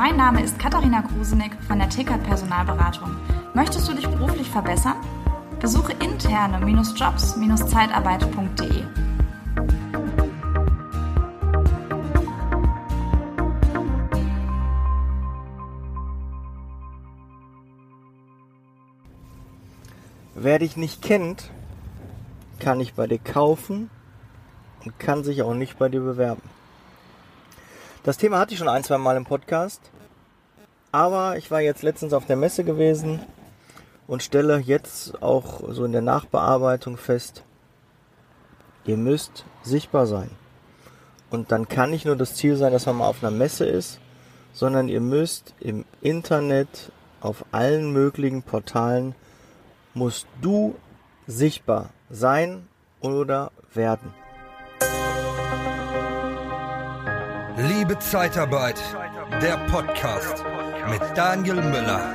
Mein Name ist Katharina Krusenick von der Tickert Personalberatung. Möchtest du dich beruflich verbessern? Besuche interne-jobs-zeitarbeit.de. Wer dich nicht kennt, kann nicht bei dir kaufen und kann sich auch nicht bei dir bewerben. Das Thema hatte ich schon ein, zwei Mal im Podcast, aber ich war jetzt letztens auf der Messe gewesen und stelle jetzt auch so in der Nachbearbeitung fest, ihr müsst sichtbar sein. Und dann kann nicht nur das Ziel sein, dass man mal auf einer Messe ist, sondern ihr müsst im Internet auf allen möglichen Portalen musst du sichtbar sein oder werden. Liebe Zeitarbeit, der Podcast mit Daniel Müller.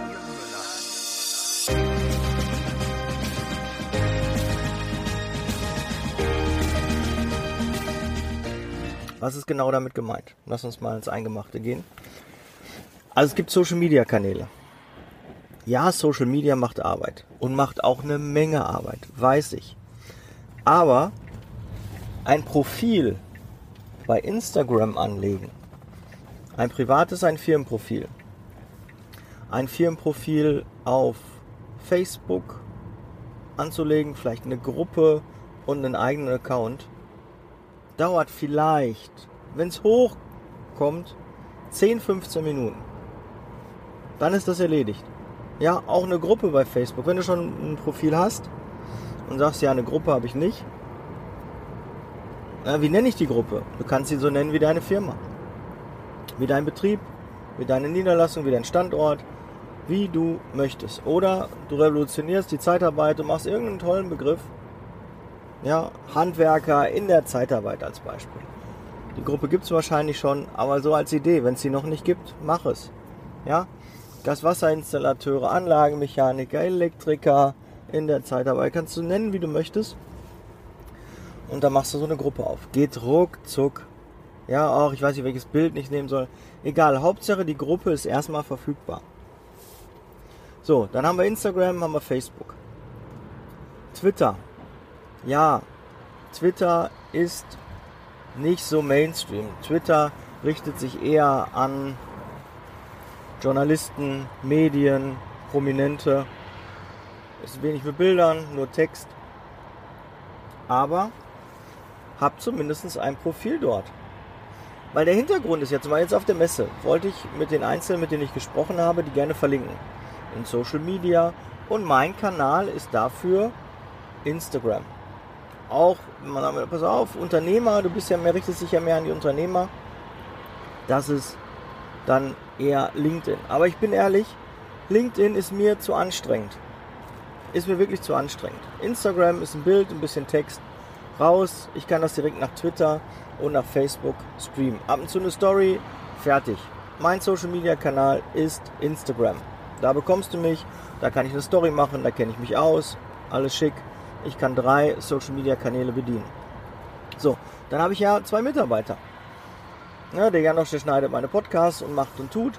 Was ist genau damit gemeint? Lass uns mal ins Eingemachte gehen. Also es gibt Social Media Kanäle. Ja, Social Media macht Arbeit und macht auch eine Menge Arbeit, weiß ich. Aber ein Profil bei Instagram anlegen, ein privates, ein Firmenprofil, ein Firmenprofil auf Facebook anzulegen, vielleicht eine Gruppe und einen eigenen Account, dauert vielleicht, wenn es hochkommt, 10, 15 Minuten. Dann ist das erledigt. Ja, auch eine Gruppe bei Facebook. Wenn du schon ein Profil hast und sagst, ja, eine Gruppe habe ich nicht. Ja, wie nenne ich die Gruppe? Du kannst sie so nennen wie deine Firma. Wie dein Betrieb, wie deine Niederlassung, wie dein Standort, wie du möchtest. Oder du revolutionierst die Zeitarbeit und machst irgendeinen tollen Begriff. Ja, Handwerker in der Zeitarbeit als Beispiel. Die Gruppe gibt es wahrscheinlich schon, aber so als Idee, wenn es sie noch nicht gibt, mach es. Ja, Gaswasserinstallateure, Anlagenmechaniker, Elektriker in der Zeit dabei. Kannst du nennen, wie du möchtest. Und dann machst du so eine Gruppe auf. Geht ruckzuck. Ja, auch, ich weiß nicht, welches Bild ich nehmen soll. Egal, Hauptsache die Gruppe ist erstmal verfügbar. So, dann haben wir Instagram, haben wir Facebook. Twitter. Ja, Twitter ist nicht so Mainstream. Twitter richtet sich eher an Journalisten, Medien, Prominente. Ist wenig mit Bildern, nur Text. Aber hab zumindest ein Profil dort. Weil der Hintergrund ist jetzt mal jetzt auf der Messe, wollte ich mit den Einzelnen, mit denen ich gesprochen habe, die gerne verlinken. In Social Media. Und mein Kanal ist dafür Instagram. Auch, man pass auf, Unternehmer, du bist ja mehr, richtest dich ja mehr an die Unternehmer. Das ist dann eher LinkedIn. Aber ich bin ehrlich, LinkedIn ist mir zu anstrengend. Ist mir wirklich zu anstrengend. Instagram ist ein Bild, ein bisschen Text. Raus, ich kann das direkt nach Twitter und nach Facebook streamen. Ab und zu eine Story, fertig. Mein Social Media Kanal ist Instagram. Da bekommst du mich, da kann ich eine Story machen, da kenne ich mich aus, alles schick. Ich kann drei Social Media Kanäle bedienen. So, dann habe ich ja zwei Mitarbeiter. Ja, der Janosch, der schneidet meine Podcasts und macht und tut.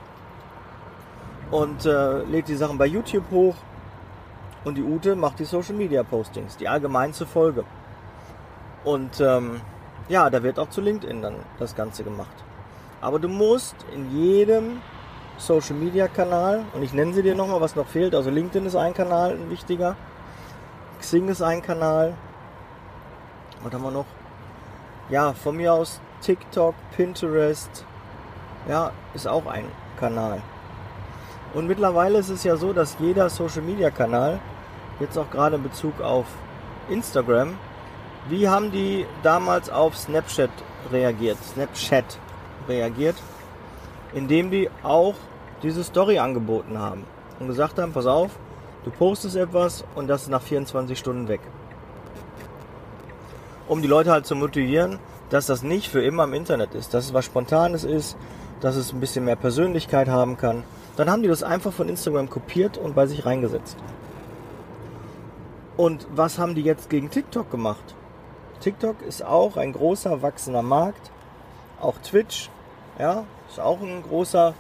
Und äh, lädt die Sachen bei YouTube hoch. Und die Ute macht die Social Media Postings, die allgemeinste Folge. Und ähm, ja, da wird auch zu LinkedIn dann das Ganze gemacht. Aber du musst in jedem Social Media Kanal, und ich nenne sie dir nochmal, was noch fehlt. Also LinkedIn ist ein Kanal, ein wichtiger. Xing ist ein Kanal. Was haben wir noch? Ja, von mir aus TikTok, Pinterest, ja, ist auch ein Kanal. Und mittlerweile ist es ja so, dass jeder Social Media Kanal, jetzt auch gerade in Bezug auf Instagram, wie haben die damals auf Snapchat reagiert? Snapchat reagiert, indem die auch diese Story angeboten haben und gesagt haben, pass auf, du postest etwas und das ist nach 24 Stunden weg. Um die Leute halt zu motivieren, dass das nicht für immer im Internet ist, dass es was Spontanes ist, dass es ein bisschen mehr Persönlichkeit haben kann. Dann haben die das einfach von Instagram kopiert und bei sich reingesetzt. Und was haben die jetzt gegen TikTok gemacht? TikTok ist auch ein großer wachsender Markt. Auch Twitch, ja, ist auch ein großer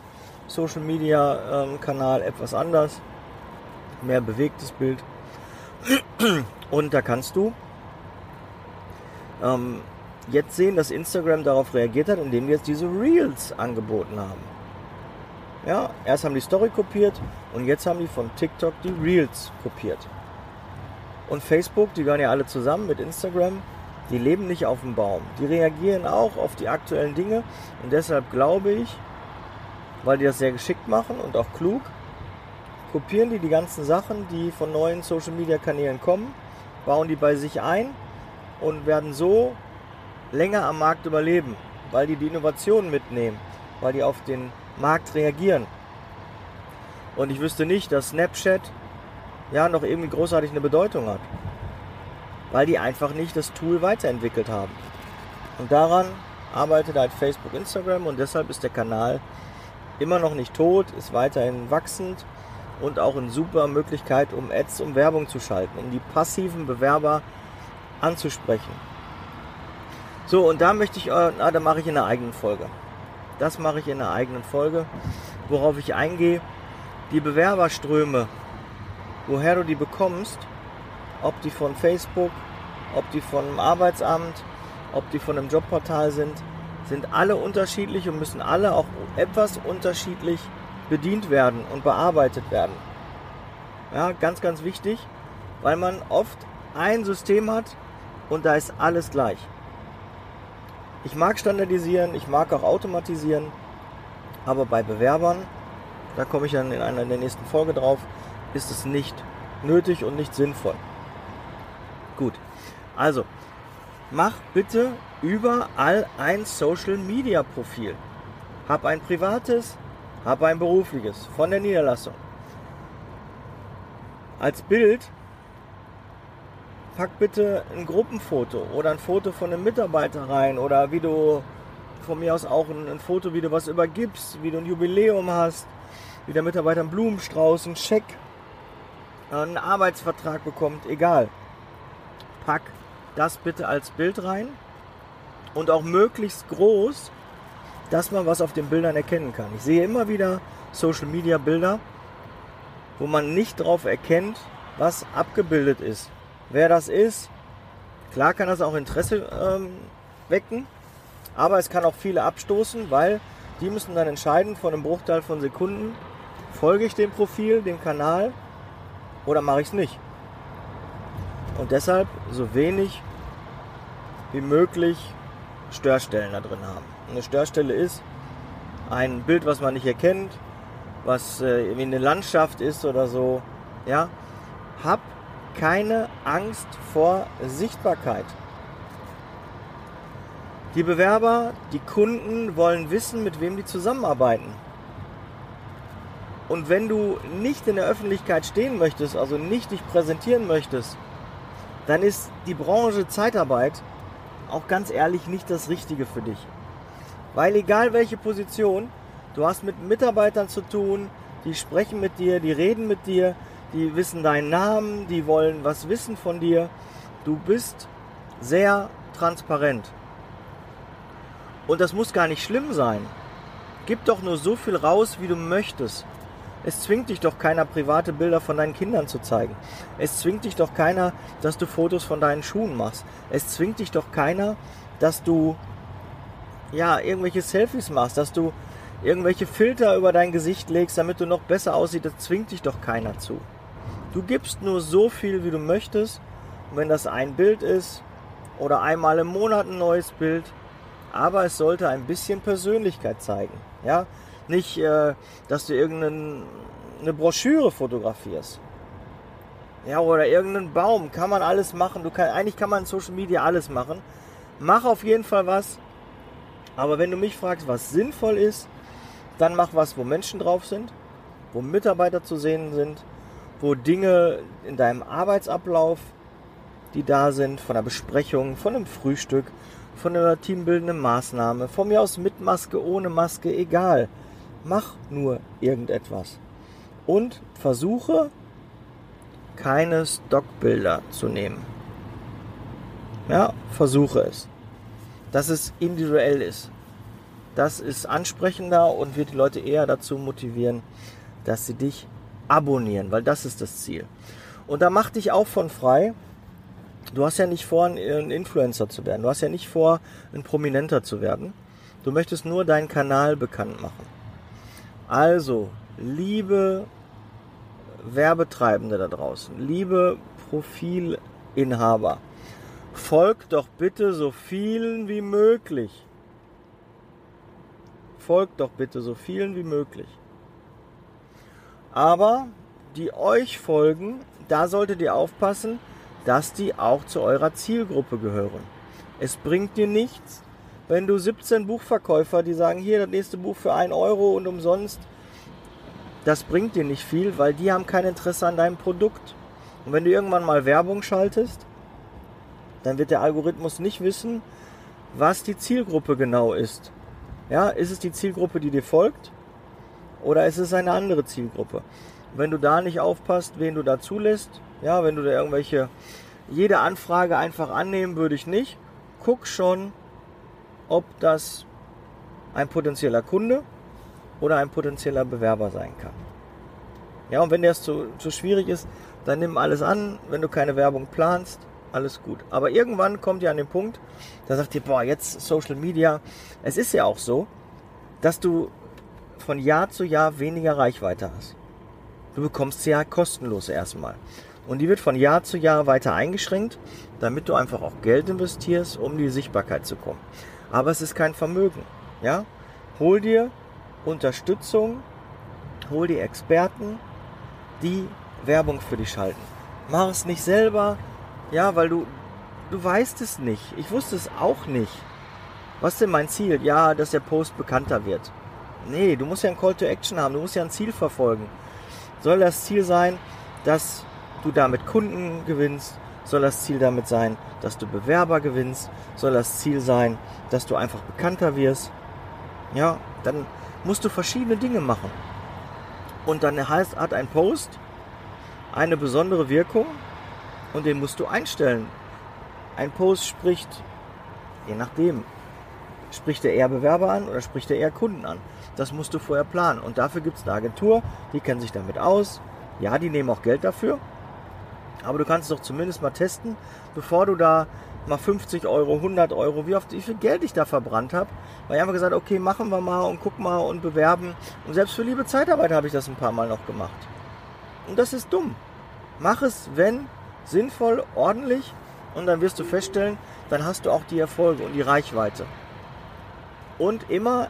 Social Media ähm, Kanal etwas anders. Mehr bewegtes Bild. Und da kannst du ähm, jetzt sehen, dass Instagram darauf reagiert hat, indem die jetzt diese Reels angeboten haben. Ja, erst haben die Story kopiert und jetzt haben die von TikTok die Reels kopiert. Und Facebook, die gehören ja alle zusammen mit Instagram, die leben nicht auf dem Baum. Die reagieren auch auf die aktuellen Dinge und deshalb glaube ich, weil die das sehr geschickt machen und auch klug, kopieren die die ganzen Sachen, die von neuen Social Media Kanälen kommen, bauen die bei sich ein und werden so länger am Markt überleben, weil die die Innovationen mitnehmen, weil die auf den Markt reagieren. Und ich wüsste nicht, dass Snapchat ja noch irgendwie großartig eine Bedeutung hat. Weil die einfach nicht das Tool weiterentwickelt haben. Und daran arbeitet halt Facebook, Instagram und deshalb ist der Kanal immer noch nicht tot, ist weiterhin wachsend und auch eine super Möglichkeit, um Ads, um Werbung zu schalten, um die passiven Bewerber anzusprechen. So, und da möchte ich, äh, na, da mache ich in einer eigenen Folge. Das mache ich in einer eigenen Folge, worauf ich eingehe. Die Bewerberströme, woher du die bekommst, ob die von Facebook, ob die von einem Arbeitsamt, ob die von einem Jobportal sind, sind alle unterschiedlich und müssen alle auch etwas unterschiedlich bedient werden und bearbeitet werden. Ja, ganz, ganz wichtig, weil man oft ein System hat und da ist alles gleich. Ich mag standardisieren, ich mag auch automatisieren, aber bei Bewerbern, da komme ich dann in einer der nächsten Folge drauf, ist es nicht nötig und nicht sinnvoll. Gut, also mach bitte überall ein Social Media Profil. Hab ein privates, hab ein berufliches von der Niederlassung. Als Bild pack bitte ein Gruppenfoto oder ein Foto von einem Mitarbeiter rein oder wie du von mir aus auch ein, ein Foto, wie du was übergibst, wie du ein Jubiläum hast, wie der Mitarbeiter einen Blumenstrauß, einen Scheck, einen Arbeitsvertrag bekommt, egal. Pack das bitte als Bild rein und auch möglichst groß, dass man was auf den Bildern erkennen kann. Ich sehe immer wieder Social Media Bilder, wo man nicht darauf erkennt, was abgebildet ist wer das ist. Klar kann das auch Interesse ähm, wecken, aber es kann auch viele abstoßen, weil die müssen dann entscheiden von einem Bruchteil von Sekunden, folge ich dem Profil, dem Kanal oder mache ich es nicht. Und deshalb so wenig wie möglich Störstellen da drin haben. Eine Störstelle ist ein Bild, was man nicht erkennt, was äh, wie eine Landschaft ist oder so. Ja, hab keine Angst vor Sichtbarkeit. Die Bewerber, die Kunden wollen wissen, mit wem die zusammenarbeiten. Und wenn du nicht in der Öffentlichkeit stehen möchtest, also nicht dich präsentieren möchtest, dann ist die Branche Zeitarbeit auch ganz ehrlich nicht das Richtige für dich. Weil egal welche Position, du hast mit Mitarbeitern zu tun, die sprechen mit dir, die reden mit dir, die wissen deinen Namen, die wollen was wissen von dir. Du bist sehr transparent. Und das muss gar nicht schlimm sein. Gib doch nur so viel raus, wie du möchtest. Es zwingt dich doch keiner, private Bilder von deinen Kindern zu zeigen. Es zwingt dich doch keiner, dass du Fotos von deinen Schuhen machst. Es zwingt dich doch keiner, dass du ja irgendwelche Selfies machst, dass du irgendwelche Filter über dein Gesicht legst, damit du noch besser aussiehst. Das zwingt dich doch keiner zu. Du gibst nur so viel, wie du möchtest. Und wenn das ein Bild ist oder einmal im Monat ein neues Bild, aber es sollte ein bisschen Persönlichkeit zeigen. Ja, nicht, äh, dass du irgendeine Broschüre fotografierst. Ja, oder irgendeinen Baum. Kann man alles machen. Du kann, eigentlich kann man in Social Media alles machen. Mach auf jeden Fall was. Aber wenn du mich fragst, was sinnvoll ist, dann mach was, wo Menschen drauf sind, wo Mitarbeiter zu sehen sind, wo Dinge in deinem Arbeitsablauf, die da sind, von der Besprechung, von einem Frühstück, von einer teambildenden Maßnahme, von mir aus mit Maske, ohne Maske, egal. Mach nur irgendetwas. Und versuche keine Stockbilder zu nehmen. Ja, versuche es. Dass es individuell ist. Das ist ansprechender und wird die Leute eher dazu motivieren, dass sie dich abonnieren, weil das ist das Ziel. Und da mach dich auch von frei. Du hast ja nicht vor, ein Influencer zu werden. Du hast ja nicht vor, ein Prominenter zu werden. Du möchtest nur deinen Kanal bekannt machen. Also, liebe Werbetreibende da draußen, liebe Profilinhaber, folgt doch bitte so vielen wie möglich. Folgt doch bitte so vielen wie möglich. Aber die euch folgen, da solltet ihr aufpassen, dass die auch zu eurer Zielgruppe gehören. Es bringt dir nichts, wenn du 17 Buchverkäufer, die sagen, hier das nächste Buch für 1 Euro und umsonst, das bringt dir nicht viel, weil die haben kein Interesse an deinem Produkt. Und wenn du irgendwann mal Werbung schaltest, dann wird der Algorithmus nicht wissen, was die Zielgruppe genau ist. Ja, ist es die Zielgruppe, die dir folgt? Oder ist es eine andere Zielgruppe? Wenn du da nicht aufpasst, wen du da zulässt, ja, wenn du da irgendwelche, jede Anfrage einfach annehmen würde ich nicht. Guck schon, ob das ein potenzieller Kunde oder ein potenzieller Bewerber sein kann. Ja, und wenn der zu, zu schwierig ist, dann nimm alles an. Wenn du keine Werbung planst, alles gut. Aber irgendwann kommt ihr an den Punkt, da sagt ihr, boah, jetzt Social Media. Es ist ja auch so, dass du von Jahr zu Jahr weniger Reichweite hast. Du bekommst sie ja kostenlos erstmal. Und die wird von Jahr zu Jahr weiter eingeschränkt, damit du einfach auch Geld investierst, um die Sichtbarkeit zu kommen. Aber es ist kein Vermögen. Ja? Hol dir Unterstützung, hol dir Experten, die Werbung für dich schalten. Mach es nicht selber, ja, weil du, du weißt es nicht. Ich wusste es auch nicht. Was ist denn mein Ziel? Ja, dass der Post bekannter wird. Nee, du musst ja ein Call to Action haben, du musst ja ein Ziel verfolgen. Soll das Ziel sein, dass du damit Kunden gewinnst? Soll das Ziel damit sein, dass du Bewerber gewinnst? Soll das Ziel sein, dass du einfach bekannter wirst? Ja, dann musst du verschiedene Dinge machen. Und dann heißt, hat ein Post eine besondere Wirkung und den musst du einstellen. Ein Post spricht, je nachdem, spricht er eher Bewerber an oder spricht er eher Kunden an. Das musst du vorher planen. Und dafür gibt es eine Agentur, die kennt sich damit aus. Ja, die nehmen auch Geld dafür. Aber du kannst es doch zumindest mal testen, bevor du da mal 50 Euro, 100 Euro, wie, oft, wie viel Geld ich da verbrannt habe. Weil ich einfach gesagt okay, machen wir mal und guck mal und bewerben. Und selbst für liebe Zeitarbeit habe ich das ein paar Mal noch gemacht. Und das ist dumm. Mach es, wenn sinnvoll, ordentlich und dann wirst du feststellen, dann hast du auch die Erfolge und die Reichweite. Und immer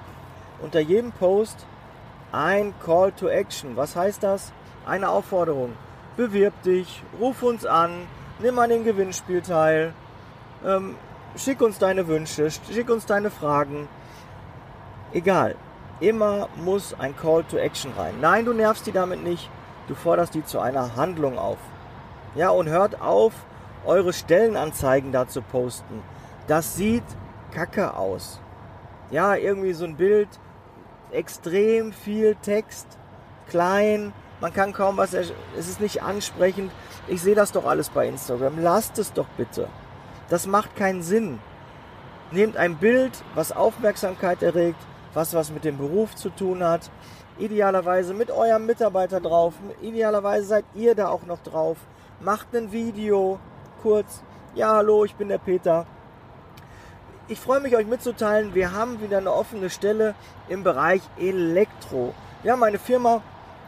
unter jedem Post ein Call to Action. Was heißt das? Eine Aufforderung. Bewirb dich, ruf uns an, nimm an dem Gewinnspiel teil, ähm, schick uns deine Wünsche, schick uns deine Fragen. Egal. Immer muss ein Call to Action rein. Nein, du nervst die damit nicht. Du forderst die zu einer Handlung auf. Ja, und hört auf, eure Stellenanzeigen da zu posten. Das sieht kacke aus. Ja, irgendwie so ein Bild, extrem viel Text, klein, man kann kaum was, es ist nicht ansprechend. Ich sehe das doch alles bei Instagram. Lasst es doch bitte. Das macht keinen Sinn. Nehmt ein Bild, was Aufmerksamkeit erregt, was was mit dem Beruf zu tun hat. Idealerweise mit eurem Mitarbeiter drauf. Idealerweise seid ihr da auch noch drauf. Macht ein Video, kurz. Ja, hallo, ich bin der Peter. Ich freue mich, euch mitzuteilen, wir haben wieder eine offene Stelle im Bereich Elektro. Wir haben eine Firma,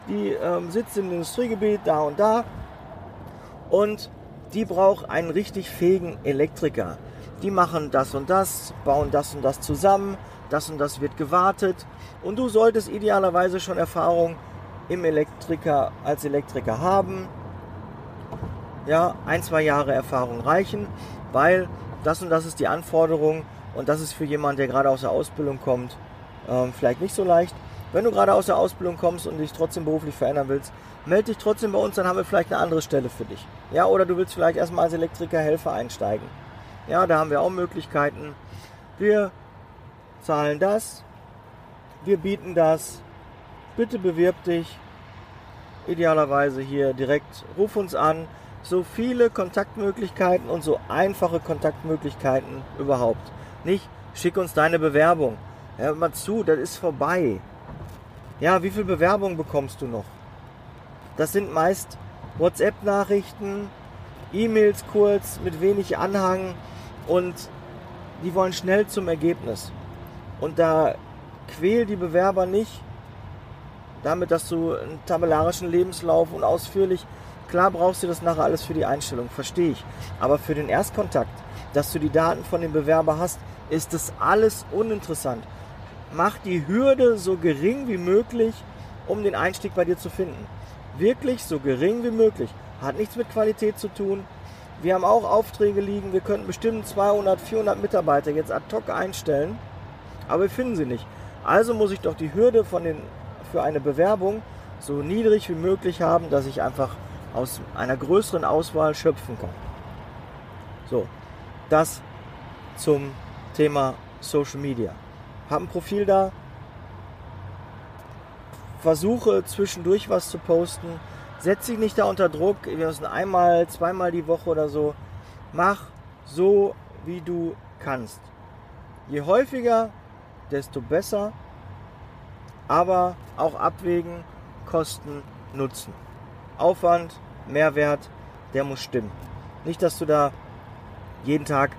die ähm, sitzt im Industriegebiet da und da und die braucht einen richtig fähigen Elektriker. Die machen das und das, bauen das und das zusammen, das und das wird gewartet und du solltest idealerweise schon Erfahrung im Elektriker als Elektriker haben. Ja, ein, zwei Jahre Erfahrung reichen, weil das und das ist die Anforderung und das ist für jemanden, der gerade aus der Ausbildung kommt, ähm, vielleicht nicht so leicht. Wenn du gerade aus der Ausbildung kommst und dich trotzdem beruflich verändern willst, melde dich trotzdem bei uns, dann haben wir vielleicht eine andere Stelle für dich. Ja, oder du willst vielleicht erstmal als Elektriker, Helfer einsteigen. Ja, da haben wir auch Möglichkeiten. Wir zahlen das, wir bieten das. Bitte bewirb dich. Idealerweise hier direkt ruf uns an. So viele Kontaktmöglichkeiten und so einfache Kontaktmöglichkeiten überhaupt. Nicht schick uns deine Bewerbung Hör mal zu, das ist vorbei. Ja, wie viel Bewerbung bekommst du noch? Das sind meist WhatsApp-Nachrichten, E-Mails kurz mit wenig Anhang und die wollen schnell zum Ergebnis. Und da quäl die Bewerber nicht damit, dass du einen tabellarischen Lebenslauf und ausführlich, klar brauchst du das nachher alles für die Einstellung, verstehe ich. Aber für den Erstkontakt, dass du die Daten von dem Bewerber hast, ist das alles uninteressant. Mach die Hürde so gering wie möglich, um den Einstieg bei dir zu finden. Wirklich so gering wie möglich. Hat nichts mit Qualität zu tun. Wir haben auch Aufträge liegen. Wir könnten bestimmt 200, 400 Mitarbeiter jetzt ad hoc einstellen. Aber wir finden sie nicht. Also muss ich doch die Hürde von den, für eine Bewerbung so niedrig wie möglich haben, dass ich einfach aus einer größeren Auswahl schöpfen kann. So, das zum Thema Social Media. Hab ein Profil da, versuche zwischendurch was zu posten, setz dich nicht da unter Druck, wir müssen einmal, zweimal die Woche oder so. Mach so, wie du kannst. Je häufiger, desto besser, aber auch abwägen, Kosten, Nutzen. Aufwand, Mehrwert, der muss stimmen. Nicht, dass du da jeden Tag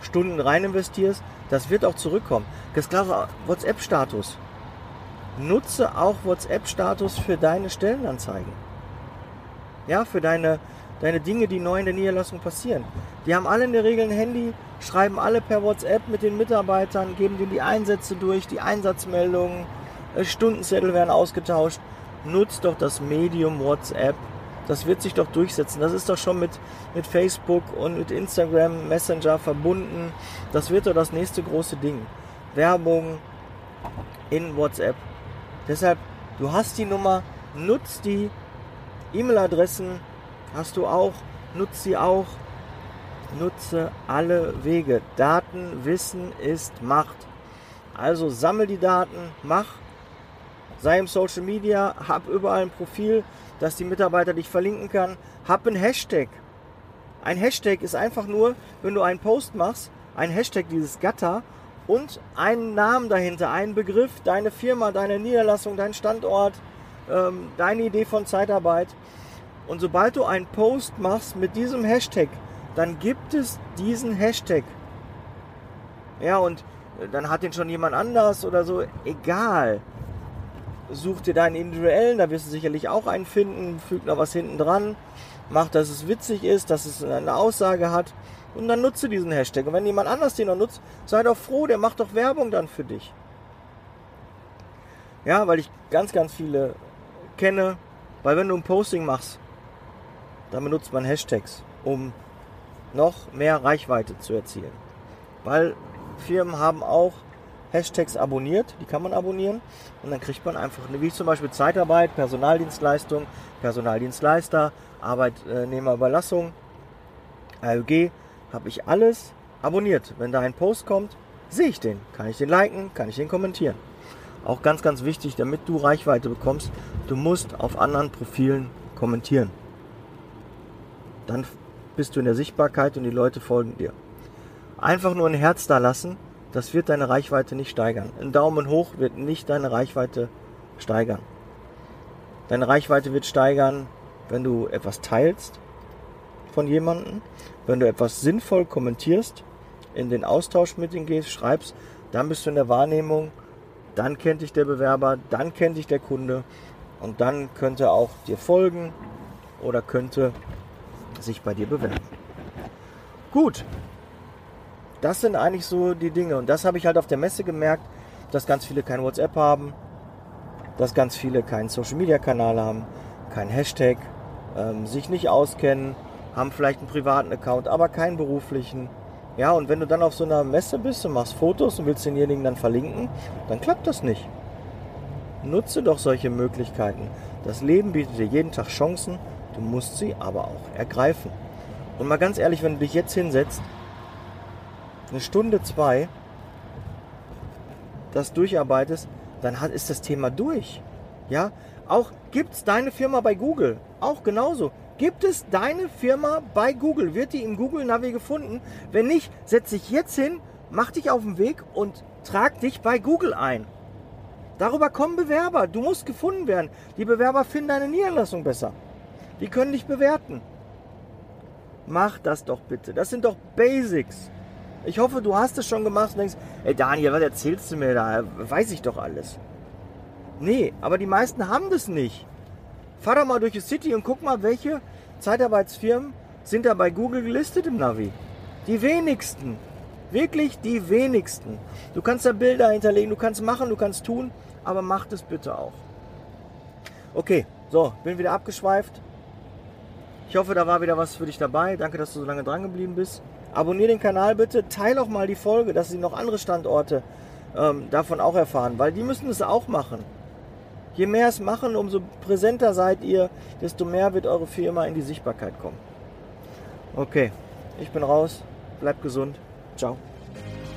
Stunden rein investierst, das wird auch zurückkommen. Das klare WhatsApp-Status. Nutze auch WhatsApp-Status für deine Stellenanzeigen. Ja, für deine, deine Dinge, die neu in der Niederlassung passieren. Die haben alle in der Regel ein Handy, schreiben alle per WhatsApp mit den Mitarbeitern, geben denen die Einsätze durch, die Einsatzmeldungen, äh, Stundenzettel werden ausgetauscht. Nutzt doch das Medium WhatsApp das wird sich doch durchsetzen. Das ist doch schon mit, mit Facebook und mit Instagram Messenger verbunden. Das wird doch das nächste große Ding. Werbung in WhatsApp. Deshalb, du hast die Nummer, nutz die. E-Mail-Adressen hast du auch, nutz sie auch. Nutze alle Wege. Daten, Wissen ist Macht. Also sammel die Daten, mach, sei im Social Media, hab überall ein Profil, dass die Mitarbeiter dich verlinken kann. Hab ein Hashtag. Ein Hashtag ist einfach nur, wenn du einen Post machst, ein Hashtag dieses Gatter und einen Namen dahinter, einen Begriff, deine Firma, deine Niederlassung, dein Standort, ähm, deine Idee von Zeitarbeit. Und sobald du einen Post machst mit diesem Hashtag, dann gibt es diesen Hashtag. Ja, und dann hat den schon jemand anders oder so. Egal such dir deinen individuellen, da wirst du sicherlich auch einen finden, füg noch was hinten dran, mach, dass es witzig ist, dass es eine Aussage hat und dann nutze diesen Hashtag. Und wenn jemand anders den noch nutzt, sei doch froh, der macht doch Werbung dann für dich. Ja, weil ich ganz, ganz viele kenne, weil wenn du ein Posting machst, dann benutzt man Hashtags, um noch mehr Reichweite zu erzielen. Weil Firmen haben auch Hashtags abonniert, die kann man abonnieren und dann kriegt man einfach, wie zum Beispiel Zeitarbeit, Personaldienstleistung, Personaldienstleister, Arbeitnehmerüberlassung, AUG, habe ich alles abonniert. Wenn da ein Post kommt, sehe ich den, kann ich den liken, kann ich den kommentieren. Auch ganz, ganz wichtig, damit du Reichweite bekommst, du musst auf anderen Profilen kommentieren. Dann bist du in der Sichtbarkeit und die Leute folgen dir. Einfach nur ein Herz da lassen das wird deine Reichweite nicht steigern. Ein Daumen hoch wird nicht deine Reichweite steigern. Deine Reichweite wird steigern, wenn du etwas teilst von jemandem, wenn du etwas sinnvoll kommentierst, in den Austausch mit ihm gehst, schreibst, dann bist du in der Wahrnehmung, dann kennt dich der Bewerber, dann kennt dich der Kunde und dann könnte auch dir folgen oder könnte sich bei dir bewerben. Gut, das sind eigentlich so die Dinge. Und das habe ich halt auf der Messe gemerkt, dass ganz viele kein WhatsApp haben, dass ganz viele keinen Social Media Kanal haben, kein Hashtag, ähm, sich nicht auskennen, haben vielleicht einen privaten Account, aber keinen beruflichen. Ja, und wenn du dann auf so einer Messe bist und machst Fotos und willst denjenigen dann verlinken, dann klappt das nicht. Nutze doch solche Möglichkeiten. Das Leben bietet dir jeden Tag Chancen, du musst sie aber auch ergreifen. Und mal ganz ehrlich, wenn du dich jetzt hinsetzt eine Stunde, zwei das durcharbeitest, dann hat, ist das Thema durch. Ja, auch gibt es deine Firma bei Google, auch genauso. Gibt es deine Firma bei Google? Wird die im Google Navi gefunden? Wenn nicht, setz dich jetzt hin, mach dich auf den Weg und Trag dich bei Google ein. Darüber kommen Bewerber. Du musst gefunden werden. Die Bewerber finden deine Niederlassung besser. Die können dich bewerten. Mach das doch bitte. Das sind doch Basics. Ich hoffe, du hast es schon gemacht und denkst, ey Daniel, was erzählst du mir da? Weiß ich doch alles. Nee, aber die meisten haben das nicht. Fahr doch mal durch die City und guck mal, welche Zeitarbeitsfirmen sind da bei Google gelistet im Navi. Die wenigsten. Wirklich die wenigsten. Du kannst da Bilder hinterlegen, du kannst machen, du kannst tun, aber mach das bitte auch. Okay, so, bin wieder abgeschweift. Ich hoffe, da war wieder was für dich dabei. Danke, dass du so lange dran geblieben bist. Abonnier den Kanal bitte, teile auch mal die Folge, dass sie noch andere Standorte ähm, davon auch erfahren, weil die müssen es auch machen. Je mehr es machen, umso präsenter seid ihr, desto mehr wird eure Firma in die Sichtbarkeit kommen. Okay, ich bin raus. Bleibt gesund. Ciao.